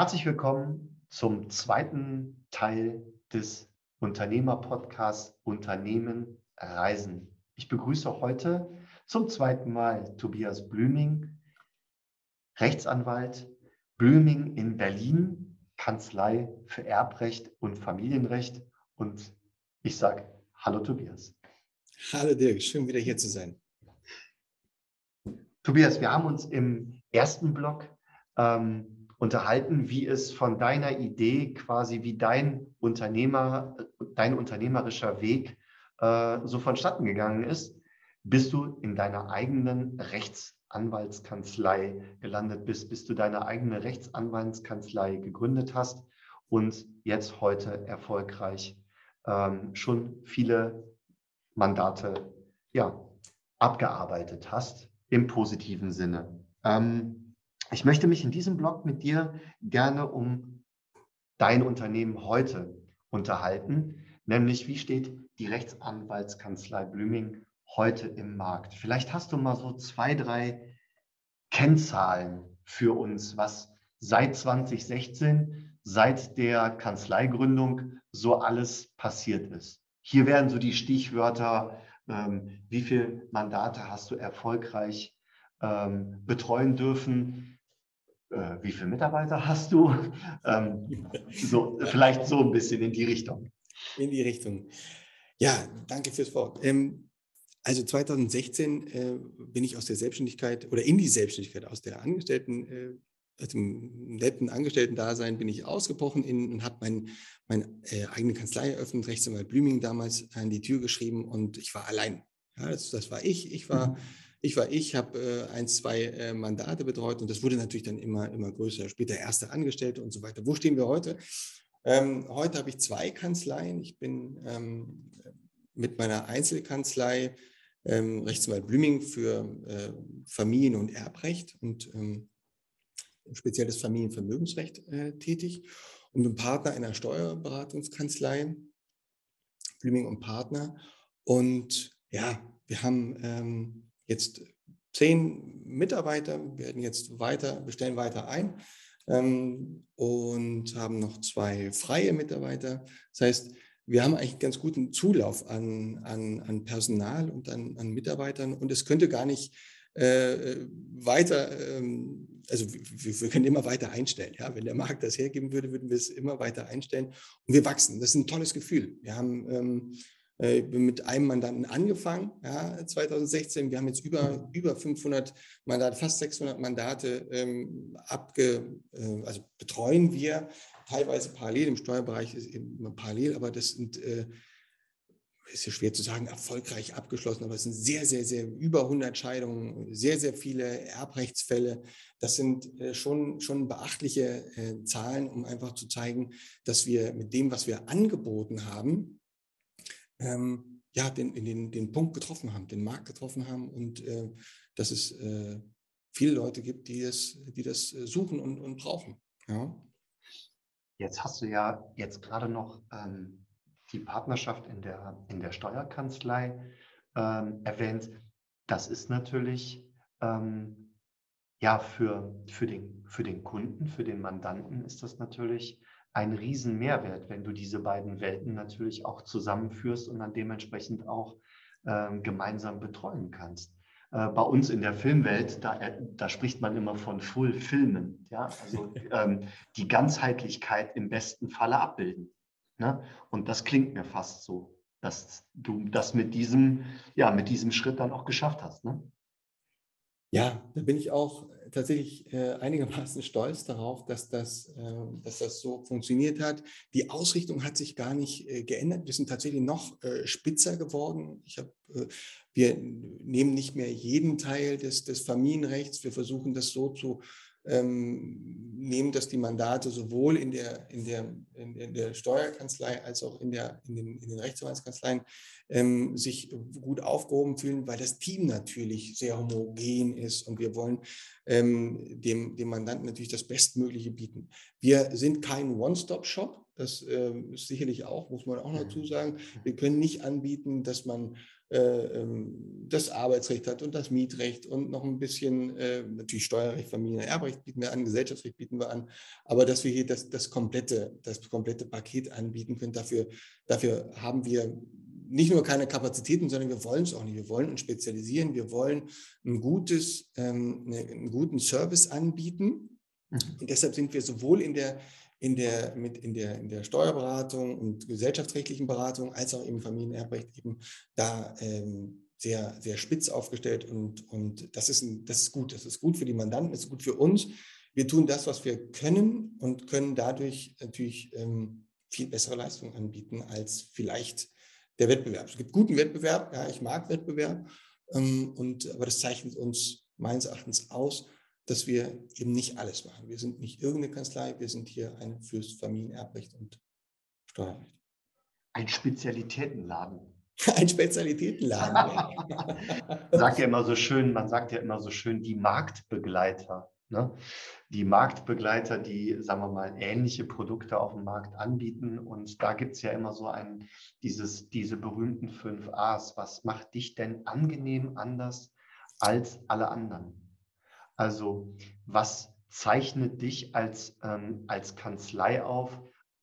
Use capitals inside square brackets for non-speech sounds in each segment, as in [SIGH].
Herzlich willkommen zum zweiten Teil des Unternehmerpodcasts Unternehmen Reisen. Ich begrüße heute zum zweiten Mal Tobias Blüming, Rechtsanwalt, Blüming in Berlin, Kanzlei für Erbrecht und Familienrecht. Und ich sage Hallo Tobias. Hallo Dirk, schön wieder hier zu sein. Tobias, wir haben uns im ersten Blog ähm, unterhalten, wie es von deiner Idee quasi, wie dein Unternehmer, dein unternehmerischer Weg äh, so vonstatten gegangen ist, bis du in deiner eigenen Rechtsanwaltskanzlei gelandet bist, bis du deine eigene Rechtsanwaltskanzlei gegründet hast und jetzt heute erfolgreich ähm, schon viele Mandate ja, abgearbeitet hast im positiven Sinne. Ähm, ich möchte mich in diesem Blog mit dir gerne um dein Unternehmen heute unterhalten, nämlich wie steht die Rechtsanwaltskanzlei Blüming heute im Markt. Vielleicht hast du mal so zwei, drei Kennzahlen für uns, was seit 2016, seit der Kanzleigründung so alles passiert ist. Hier werden so die Stichwörter, ähm, wie viele Mandate hast du erfolgreich ähm, betreuen dürfen, äh, wie viele Mitarbeiter hast du? Ähm, so, vielleicht so ein bisschen in die Richtung. In die Richtung. Ja, danke fürs Wort. Ähm, also 2016 äh, bin ich aus der Selbstständigkeit oder in die Selbstständigkeit aus der Angestellten, äh, aus dem netten Angestellten-Dasein bin ich ausgebrochen in, und habe meine mein, äh, eigene Kanzlei eröffnet, Rechtsanwalt Blüming damals an die Tür geschrieben und ich war allein. Ja, das, das war ich. Ich war. Ich war ich, habe äh, ein, zwei äh, Mandate betreut und das wurde natürlich dann immer, immer größer. Später erste Angestellte und so weiter. Wo stehen wir heute? Ähm, heute habe ich zwei Kanzleien. Ich bin ähm, mit meiner Einzelkanzlei ähm, Rechtsanwalt Blüming für äh, Familien- und Erbrecht und ähm, speziell das Familienvermögensrecht äh, tätig und bin Partner einer Steuerberatungskanzlei, Blüming und Partner. Und ja, wir haben ähm, jetzt zehn Mitarbeiter, werden jetzt weiter, wir stellen weiter ein ähm, und haben noch zwei freie Mitarbeiter. Das heißt, wir haben eigentlich einen ganz guten Zulauf an, an, an Personal und an, an Mitarbeitern und es könnte gar nicht äh, weiter, ähm, also wir, wir, können immer weiter einstellen. Ja? Wenn der Markt das hergeben würde, würden wir es immer weiter einstellen und wir wachsen. Das ist ein tolles Gefühl. Wir haben ähm, äh, ich bin mit einem Mandanten angefangen, ja, 2016. Wir haben jetzt über, über 500 Mandate, fast 600 Mandate ähm, abge, äh, also betreuen wir teilweise parallel. Im Steuerbereich ist eben parallel, aber das sind, äh, ist ja schwer zu sagen, erfolgreich abgeschlossen, aber es sind sehr, sehr, sehr über 100 Scheidungen, sehr, sehr viele Erbrechtsfälle. Das sind äh, schon, schon beachtliche äh, Zahlen, um einfach zu zeigen, dass wir mit dem, was wir angeboten haben, ähm, ja, den, den, den Punkt getroffen haben, den Markt getroffen haben und äh, dass es äh, viele Leute gibt, die das, die das äh, suchen und, und brauchen. Ja. Jetzt hast du ja jetzt gerade noch ähm, die Partnerschaft in der, in der Steuerkanzlei ähm, erwähnt. Das ist natürlich ähm, ja für, für, den, für den Kunden, für den Mandanten ist das natürlich ein riesen Mehrwert, wenn du diese beiden Welten natürlich auch zusammenführst und dann dementsprechend auch ähm, gemeinsam betreuen kannst. Äh, bei uns in der Filmwelt, da, äh, da spricht man immer von Full Filmen, ja, also [LAUGHS] ähm, die Ganzheitlichkeit im besten Falle abbilden. Ne? Und das klingt mir fast so, dass du das mit diesem, ja, mit diesem Schritt dann auch geschafft hast. Ne? Ja, da bin ich auch tatsächlich äh, einigermaßen [LAUGHS] stolz darauf, dass das, äh, dass das so funktioniert hat. Die Ausrichtung hat sich gar nicht äh, geändert. Wir sind tatsächlich noch äh, spitzer geworden. Ich hab, äh, wir nehmen nicht mehr jeden Teil des, des Familienrechts. Wir versuchen das so zu ähm, nehmen, dass die Mandate sowohl in der, in der, in, in der Steuerkanzlei als auch in, der, in, den, in den Rechtsanwaltskanzleien ähm, sich gut aufgehoben fühlen, weil das Team natürlich sehr homogen ist und wir wollen ähm, dem, dem Mandanten natürlich das Bestmögliche bieten. Wir sind kein One-Stop-Shop, das äh, ist sicherlich auch, muss man auch dazu sagen. Wir können nicht anbieten, dass man das Arbeitsrecht hat und das Mietrecht und noch ein bisschen äh, natürlich Steuerrecht, Familienerbrecht bieten wir an, Gesellschaftsrecht bieten wir an, aber dass wir hier das, das, komplette, das komplette Paket anbieten können, dafür, dafür haben wir nicht nur keine Kapazitäten, sondern wir wollen es auch nicht. Wir wollen uns spezialisieren, wir wollen ein gutes, ähm, ne, einen guten Service anbieten. Mhm. Und deshalb sind wir sowohl in der, in der, mit in der, in der Steuerberatung und gesellschaftsrechtlichen Beratung als auch im Familienerbrecht eben da ähm, sehr, sehr spitz aufgestellt und, und das, ist ein, das ist gut. Das ist gut für die Mandanten, das ist gut für uns. Wir tun das, was wir können und können dadurch natürlich ähm, viel bessere Leistungen anbieten als vielleicht der Wettbewerb. Es gibt guten Wettbewerb, ja, ich mag Wettbewerb, ähm, und, aber das zeichnet uns meines Erachtens aus, dass wir eben nicht alles machen. Wir sind nicht irgendeine Kanzlei, wir sind hier eine fürs Familienerbrecht und Steuerrecht. Ein Spezialitätenladen. [LAUGHS] Ein Spezialitätenladen. [LAUGHS] sagt ja immer so schön, man sagt ja immer so schön, die Marktbegleiter. Ne? Die Marktbegleiter, die, sagen wir mal, ähnliche Produkte auf dem Markt anbieten. Und da gibt es ja immer so ein, dieses, diese berühmten fünf A's. Was macht dich denn angenehm anders als alle anderen? Also was zeichnet dich als, ähm, als Kanzlei auf,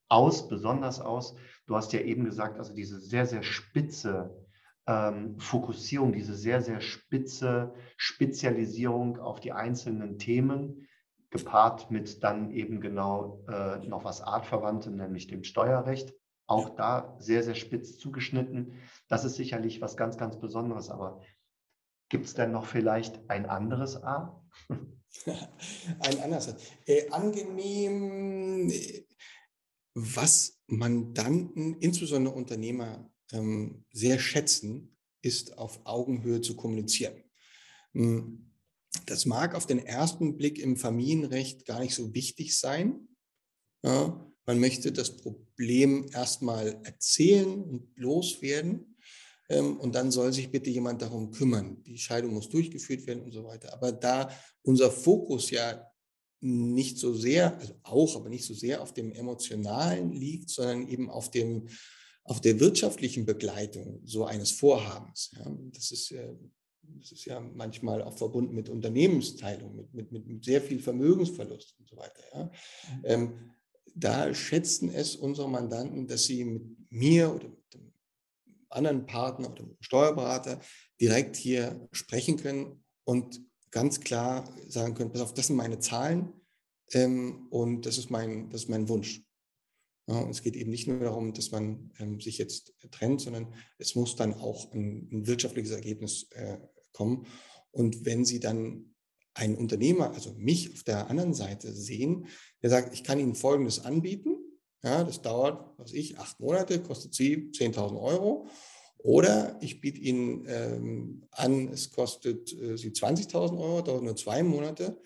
aus, besonders aus? Du hast ja eben gesagt, also diese sehr, sehr spitze ähm, Fokussierung, diese sehr, sehr spitze Spezialisierung auf die einzelnen Themen, gepaart mit dann eben genau äh, noch was Artverwandtem, nämlich dem Steuerrecht. Auch da sehr, sehr spitz zugeschnitten. Das ist sicherlich was ganz, ganz Besonderes. Aber Gibt es denn noch vielleicht ein anderes A? [LAUGHS] ein anderes. Äh, angenehm, was Mandanten, insbesondere Unternehmer, ähm, sehr schätzen, ist auf Augenhöhe zu kommunizieren. Hm, das mag auf den ersten Blick im Familienrecht gar nicht so wichtig sein. Ja, man möchte das Problem erstmal erzählen und loswerden. Ähm, und dann soll sich bitte jemand darum kümmern. Die Scheidung muss durchgeführt werden und so weiter. Aber da unser Fokus ja nicht so sehr, also auch, aber nicht so sehr auf dem Emotionalen liegt, sondern eben auf dem, auf der wirtschaftlichen Begleitung so eines Vorhabens. Ja, das ist das ist ja manchmal auch verbunden mit Unternehmensteilung, mit, mit, mit sehr viel Vermögensverlust und so weiter. Ja. Mhm. Ähm, da schätzen es unsere Mandanten, dass sie mit mir oder mit dem anderen Partner oder Steuerberater direkt hier sprechen können und ganz klar sagen können, pass auf, das sind meine Zahlen ähm, und das ist mein, das ist mein Wunsch. Ja, es geht eben nicht nur darum, dass man ähm, sich jetzt trennt, sondern es muss dann auch ein, ein wirtschaftliches Ergebnis äh, kommen. Und wenn Sie dann einen Unternehmer, also mich auf der anderen Seite sehen, der sagt, ich kann Ihnen Folgendes anbieten, ja, das dauert, was ich, acht Monate, kostet Sie 10.000 Euro. Oder ich biete Ihnen ähm, an, es kostet äh, Sie 20.000 Euro, dauert nur zwei Monate.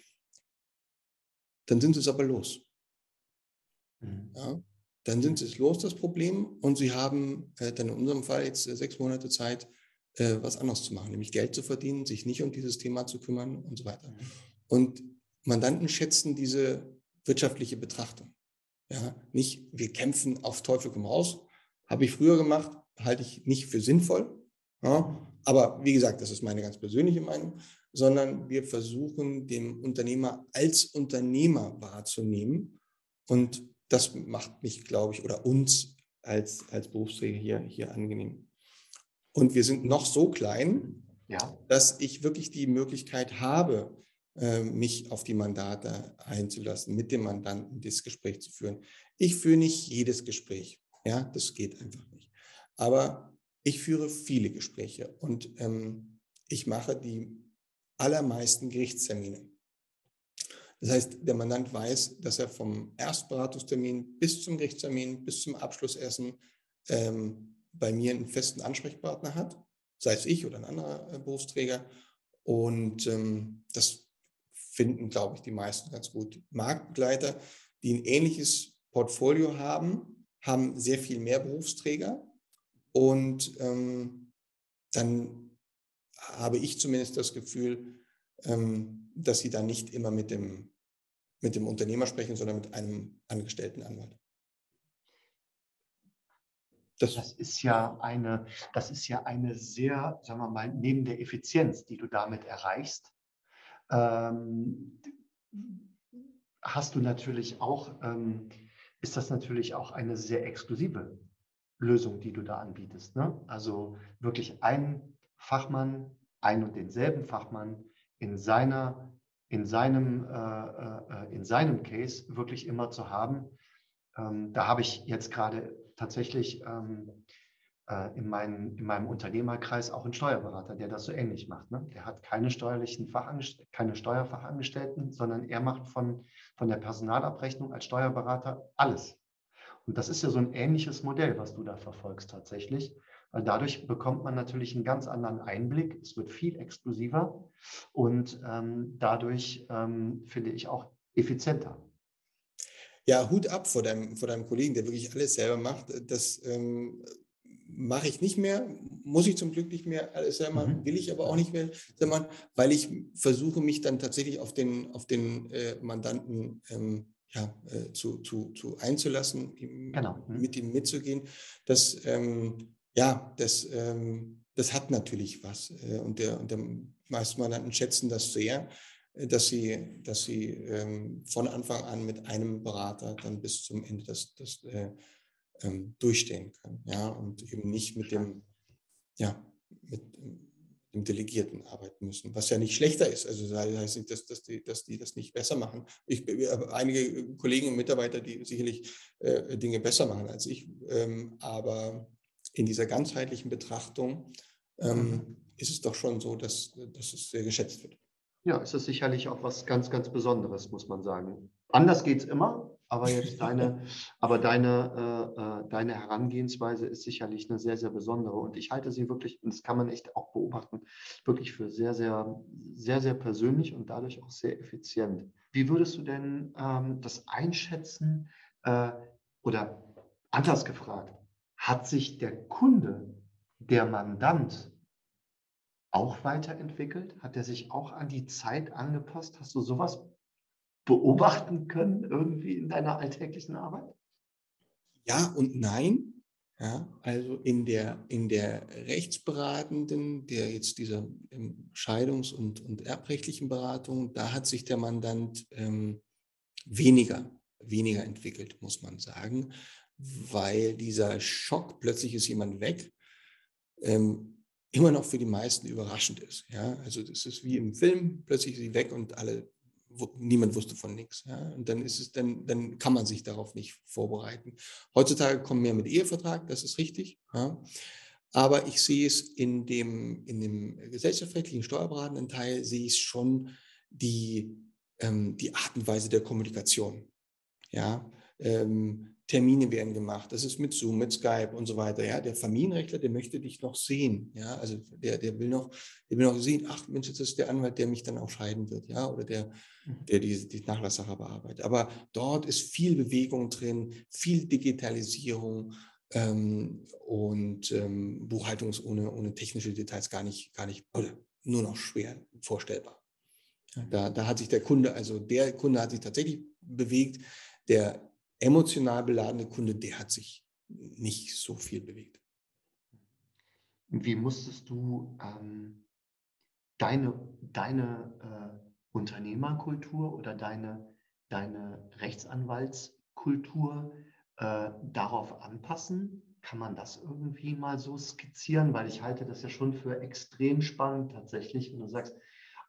Dann sind Sie es aber los. Mhm. Ja, dann sind Sie es los, das Problem. Und Sie haben äh, dann in unserem Fall jetzt äh, sechs Monate Zeit, äh, was anderes zu machen, nämlich Geld zu verdienen, sich nicht um dieses Thema zu kümmern und so weiter. Mhm. Und Mandanten schätzen diese wirtschaftliche Betrachtung. Ja, nicht, wir kämpfen auf Teufel komm raus. Habe ich früher gemacht, halte ich nicht für sinnvoll. Ja, aber wie gesagt, das ist meine ganz persönliche Meinung, sondern wir versuchen, den Unternehmer als Unternehmer wahrzunehmen. Und das macht mich, glaube ich, oder uns als, als Berufsträger hier, hier angenehm. Und wir sind noch so klein, ja. dass ich wirklich die Möglichkeit habe, mich auf die Mandate einzulassen, mit dem Mandanten das Gespräch zu führen. Ich führe nicht jedes Gespräch. Ja, das geht einfach nicht. Aber ich führe viele Gespräche und ähm, ich mache die allermeisten Gerichtstermine. Das heißt, der Mandant weiß, dass er vom Erstberatungstermin bis zum Gerichtstermin, bis zum Abschlussessen ähm, bei mir einen festen Ansprechpartner hat, sei es ich oder ein anderer äh, Berufsträger. Und ähm, das finden, glaube ich, die meisten ganz gut. Marktbegleiter, die ein ähnliches Portfolio haben, haben sehr viel mehr Berufsträger. Und ähm, dann habe ich zumindest das Gefühl, ähm, dass sie dann nicht immer mit dem, mit dem Unternehmer sprechen, sondern mit einem angestellten Anwalt. Das, das, ist ja eine, das ist ja eine sehr, sagen wir mal, neben der Effizienz, die du damit erreichst, ähm, hast du natürlich auch, ähm, ist das natürlich auch eine sehr exklusive Lösung, die du da anbietest. Ne? Also wirklich ein Fachmann, ein und denselben Fachmann in seiner, in seinem, äh, äh, in seinem Case wirklich immer zu haben. Ähm, da habe ich jetzt gerade tatsächlich ähm, äh, in, mein, in meinem Unternehmerkreis auch einen Steuerberater, der das so ähnlich macht. Ne? Der hat keine steuerlichen Fachangestellten, keine Steuerfachangestellten, sondern er macht von, von der Personalabrechnung als Steuerberater alles. Und das ist ja so ein ähnliches Modell, was du da verfolgst tatsächlich. Weil dadurch bekommt man natürlich einen ganz anderen Einblick. Es wird viel exklusiver und ähm, dadurch ähm, finde ich auch effizienter. Ja, Hut ab vor deinem, vor deinem Kollegen, der wirklich alles selber macht. Das ähm, mache ich nicht mehr, muss ich zum Glück nicht mehr alles selber machen, mhm. will ich aber auch nicht mehr machen, weil ich versuche, mich dann tatsächlich auf den, auf den äh, Mandanten ähm, ja, äh, zu, zu, zu einzulassen, ihm, genau. mhm. mit ihm mitzugehen. Das, ähm, ja, das, ähm, das hat natürlich was. Äh, und, der, und der meisten Mandanten schätzen das sehr, äh, dass sie, dass sie ähm, von Anfang an mit einem Berater dann bis zum Ende das, das äh, ähm, durchstehen können. Ja, und eben nicht mit dem, ja, mit dem Delegierten arbeiten müssen, was ja nicht schlechter ist. Also das heißt nicht, dass, dass, die, dass die das nicht besser machen. Ich habe einige Kollegen und Mitarbeiter, die sicherlich äh, Dinge besser machen als ich, ähm, aber in dieser ganzheitlichen Betrachtung ähm, ist es doch schon so, dass, dass es sehr geschätzt wird. Ja, es ist sicherlich auch was ganz, ganz Besonderes, muss man sagen. Anders geht es immer, aber jetzt deine, aber deine, äh, äh, deine Herangehensweise ist sicherlich eine sehr, sehr besondere. Und ich halte sie wirklich, und das kann man echt auch beobachten, wirklich für sehr, sehr, sehr, sehr persönlich und dadurch auch sehr effizient. Wie würdest du denn ähm, das einschätzen äh, oder anders gefragt, hat sich der Kunde, der Mandant auch weiterentwickelt? Hat er sich auch an die Zeit angepasst? Hast du sowas beobachten können irgendwie in deiner alltäglichen Arbeit? Ja und nein. Ja, also in der, in der rechtsberatenden, der jetzt dieser ähm, Scheidungs- und, und erbrechtlichen Beratung, da hat sich der Mandant ähm, weniger, weniger entwickelt, muss man sagen, weil dieser Schock, plötzlich ist jemand weg, ähm, immer noch für die meisten überraschend ist. Ja, also das ist wie im Film, plötzlich ist sie weg und alle niemand wusste von nichts. Ja? Und dann ist es, dann, dann kann man sich darauf nicht vorbereiten. Heutzutage kommen mehr mit Ehevertrag, das ist richtig. Ja? Aber ich sehe es in dem, in dem gesellschaftsrechtlichen steuerberatenden Teil, sehe ich schon die, ähm, die Art und Weise der Kommunikation. Ja, ähm, Termine werden gemacht. Das ist mit Zoom, mit Skype und so weiter. Ja, der Familienrechtler, der möchte dich noch sehen. Ja, also der, der will noch, der will noch sehen. Ach Mensch, jetzt ist der Anwalt, der mich dann auch scheiden wird. Ja, oder der, mhm. der die, die Nachlasssache bearbeitet. Aber dort ist viel Bewegung drin, viel Digitalisierung ähm, und ähm, Buchhaltung ist ohne, ohne technische Details gar nicht, gar nicht, oder nur noch schwer vorstellbar. Da, da hat sich der Kunde, also der Kunde hat sich tatsächlich bewegt. Der emotional beladene Kunde, der hat sich nicht so viel bewegt. Wie musstest du ähm, deine, deine äh, Unternehmerkultur oder deine, deine Rechtsanwaltskultur äh, darauf anpassen? Kann man das irgendwie mal so skizzieren? Weil ich halte das ja schon für extrem spannend tatsächlich, wenn du sagst,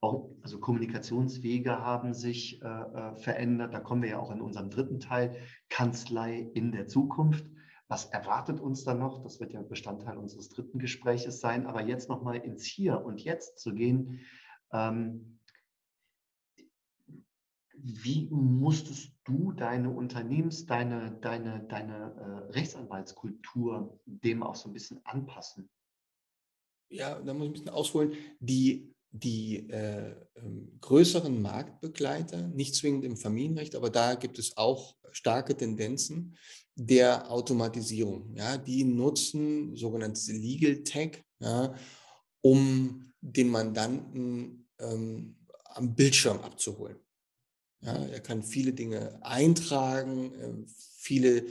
auch, also Kommunikationswege haben sich äh, äh, verändert. Da kommen wir ja auch in unserem dritten Teil, Kanzlei in der Zukunft. Was erwartet uns da noch? Das wird ja Bestandteil unseres dritten Gespräches sein. Aber jetzt nochmal ins Hier und Jetzt zu gehen. Ähm, wie musstest du deine Unternehmens-, deine, deine, deine äh, Rechtsanwaltskultur dem auch so ein bisschen anpassen? Ja, da muss ich ein bisschen ausholen. Die die äh, ähm, größeren Marktbegleiter, nicht zwingend im Familienrecht, aber da gibt es auch starke Tendenzen der Automatisierung. Ja, die nutzen sogenanntes Legal Tech, ja, um den Mandanten ähm, am Bildschirm abzuholen. Ja, er kann viele Dinge eintragen, äh, viele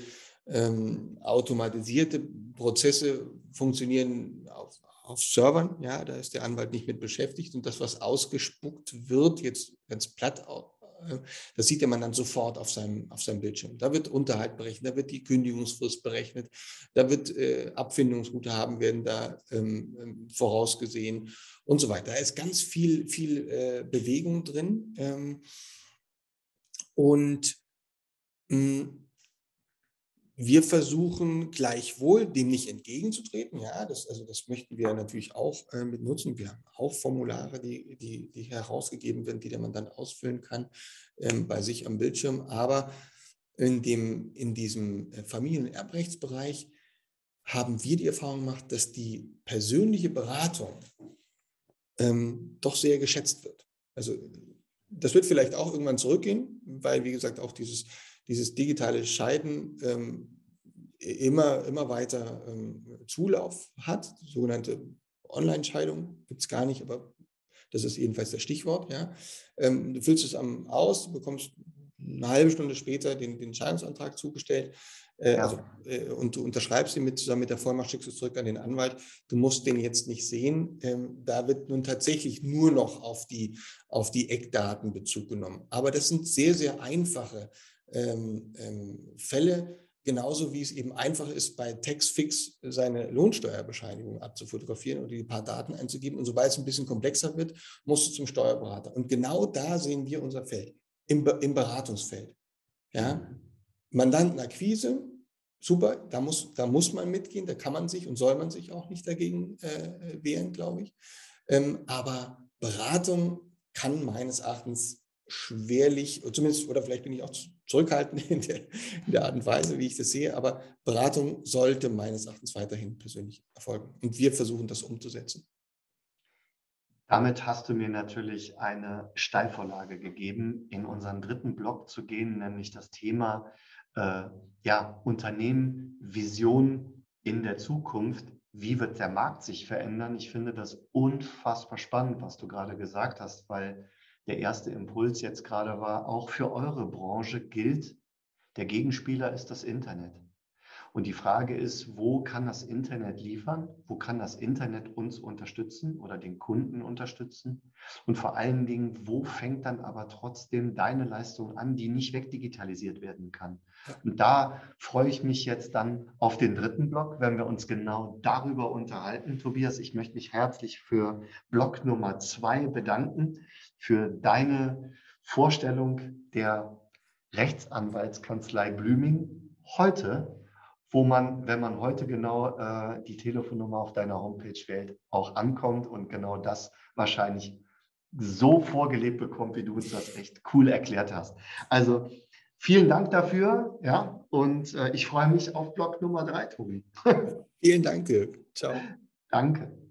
ähm, automatisierte Prozesse funktionieren auf, auf Servern, ja, da ist der Anwalt nicht mit beschäftigt und das, was ausgespuckt wird, jetzt ganz platt äh, das sieht man dann sofort auf seinem, auf seinem Bildschirm. Da wird Unterhalt berechnet, da wird die Kündigungsfrist berechnet, da wird äh, Abfindungsguthaben werden da ähm, ähm, vorausgesehen und so weiter. Da ist ganz viel, viel äh, Bewegung drin. Ähm, und mh, hm, wir versuchen gleichwohl dem nicht entgegenzutreten. Ja, das, also das möchten wir natürlich auch äh, mit nutzen. Wir haben auch Formulare, die, die, die herausgegeben werden, die man dann ausfüllen kann ähm, bei sich am Bildschirm. Aber in, dem, in diesem äh, Familien- und Erbrechtsbereich haben wir die Erfahrung gemacht, dass die persönliche Beratung ähm, doch sehr geschätzt wird. Also das wird vielleicht auch irgendwann zurückgehen, weil, wie gesagt, auch dieses dieses digitale Scheiden ähm, immer, immer weiter ähm, Zulauf hat. Sogenannte Online-Scheidung gibt es gar nicht, aber das ist jedenfalls das Stichwort. Ja. Ähm, du füllst es am aus, du bekommst eine halbe Stunde später den, den Scheidungsantrag zugestellt. Äh, ja. also, äh, und du unterschreibst ihn mit, zusammen mit der Vollmacht, schickst es zurück an den Anwalt. Du musst den jetzt nicht sehen. Ähm, da wird nun tatsächlich nur noch auf die, auf die Eckdaten Bezug genommen. Aber das sind sehr, sehr einfache ähm, ähm, Fälle, genauso wie es eben einfach ist, bei Textfix seine Lohnsteuerbescheinigung abzufotografieren oder die paar Daten einzugeben. Und sobald es ein bisschen komplexer wird, musst du zum Steuerberater. Und genau da sehen wir unser Feld, im, im Beratungsfeld. Ja? Mandantenakquise, super, da muss, da muss man mitgehen, da kann man sich und soll man sich auch nicht dagegen äh, wehren, glaube ich. Ähm, aber Beratung kann meines Erachtens schwerlich, zumindest, oder vielleicht bin ich auch zurückhaltend in der, in der, Art und Weise, wie ich das sehe, aber Beratung sollte meines Erachtens weiterhin persönlich erfolgen. Und wir versuchen das umzusetzen. Damit hast du mir natürlich eine Steilvorlage gegeben, in unseren dritten Block zu gehen, nämlich das Thema äh, ja, Unternehmen, Vision in der Zukunft. Wie wird der Markt sich verändern? Ich finde das unfassbar spannend, was du gerade gesagt hast, weil der erste Impuls jetzt gerade war, auch für eure Branche gilt, der Gegenspieler ist das Internet. Und die Frage ist, wo kann das Internet liefern? Wo kann das Internet uns unterstützen oder den Kunden unterstützen? Und vor allen Dingen, wo fängt dann aber trotzdem deine Leistung an, die nicht wegdigitalisiert werden kann? Und da freue ich mich jetzt dann auf den dritten Block, wenn wir uns genau darüber unterhalten. Tobias, ich möchte mich herzlich für Block Nummer zwei bedanken, für deine Vorstellung der Rechtsanwaltskanzlei Blüming heute wo man, wenn man heute genau äh, die Telefonnummer auf deiner Homepage wählt, auch ankommt und genau das wahrscheinlich so vorgelebt bekommt, wie du uns das echt cool erklärt hast. Also vielen Dank dafür, ja, und äh, ich freue mich auf Block Nummer drei, Tobi. vielen Dank. Ciao. Danke.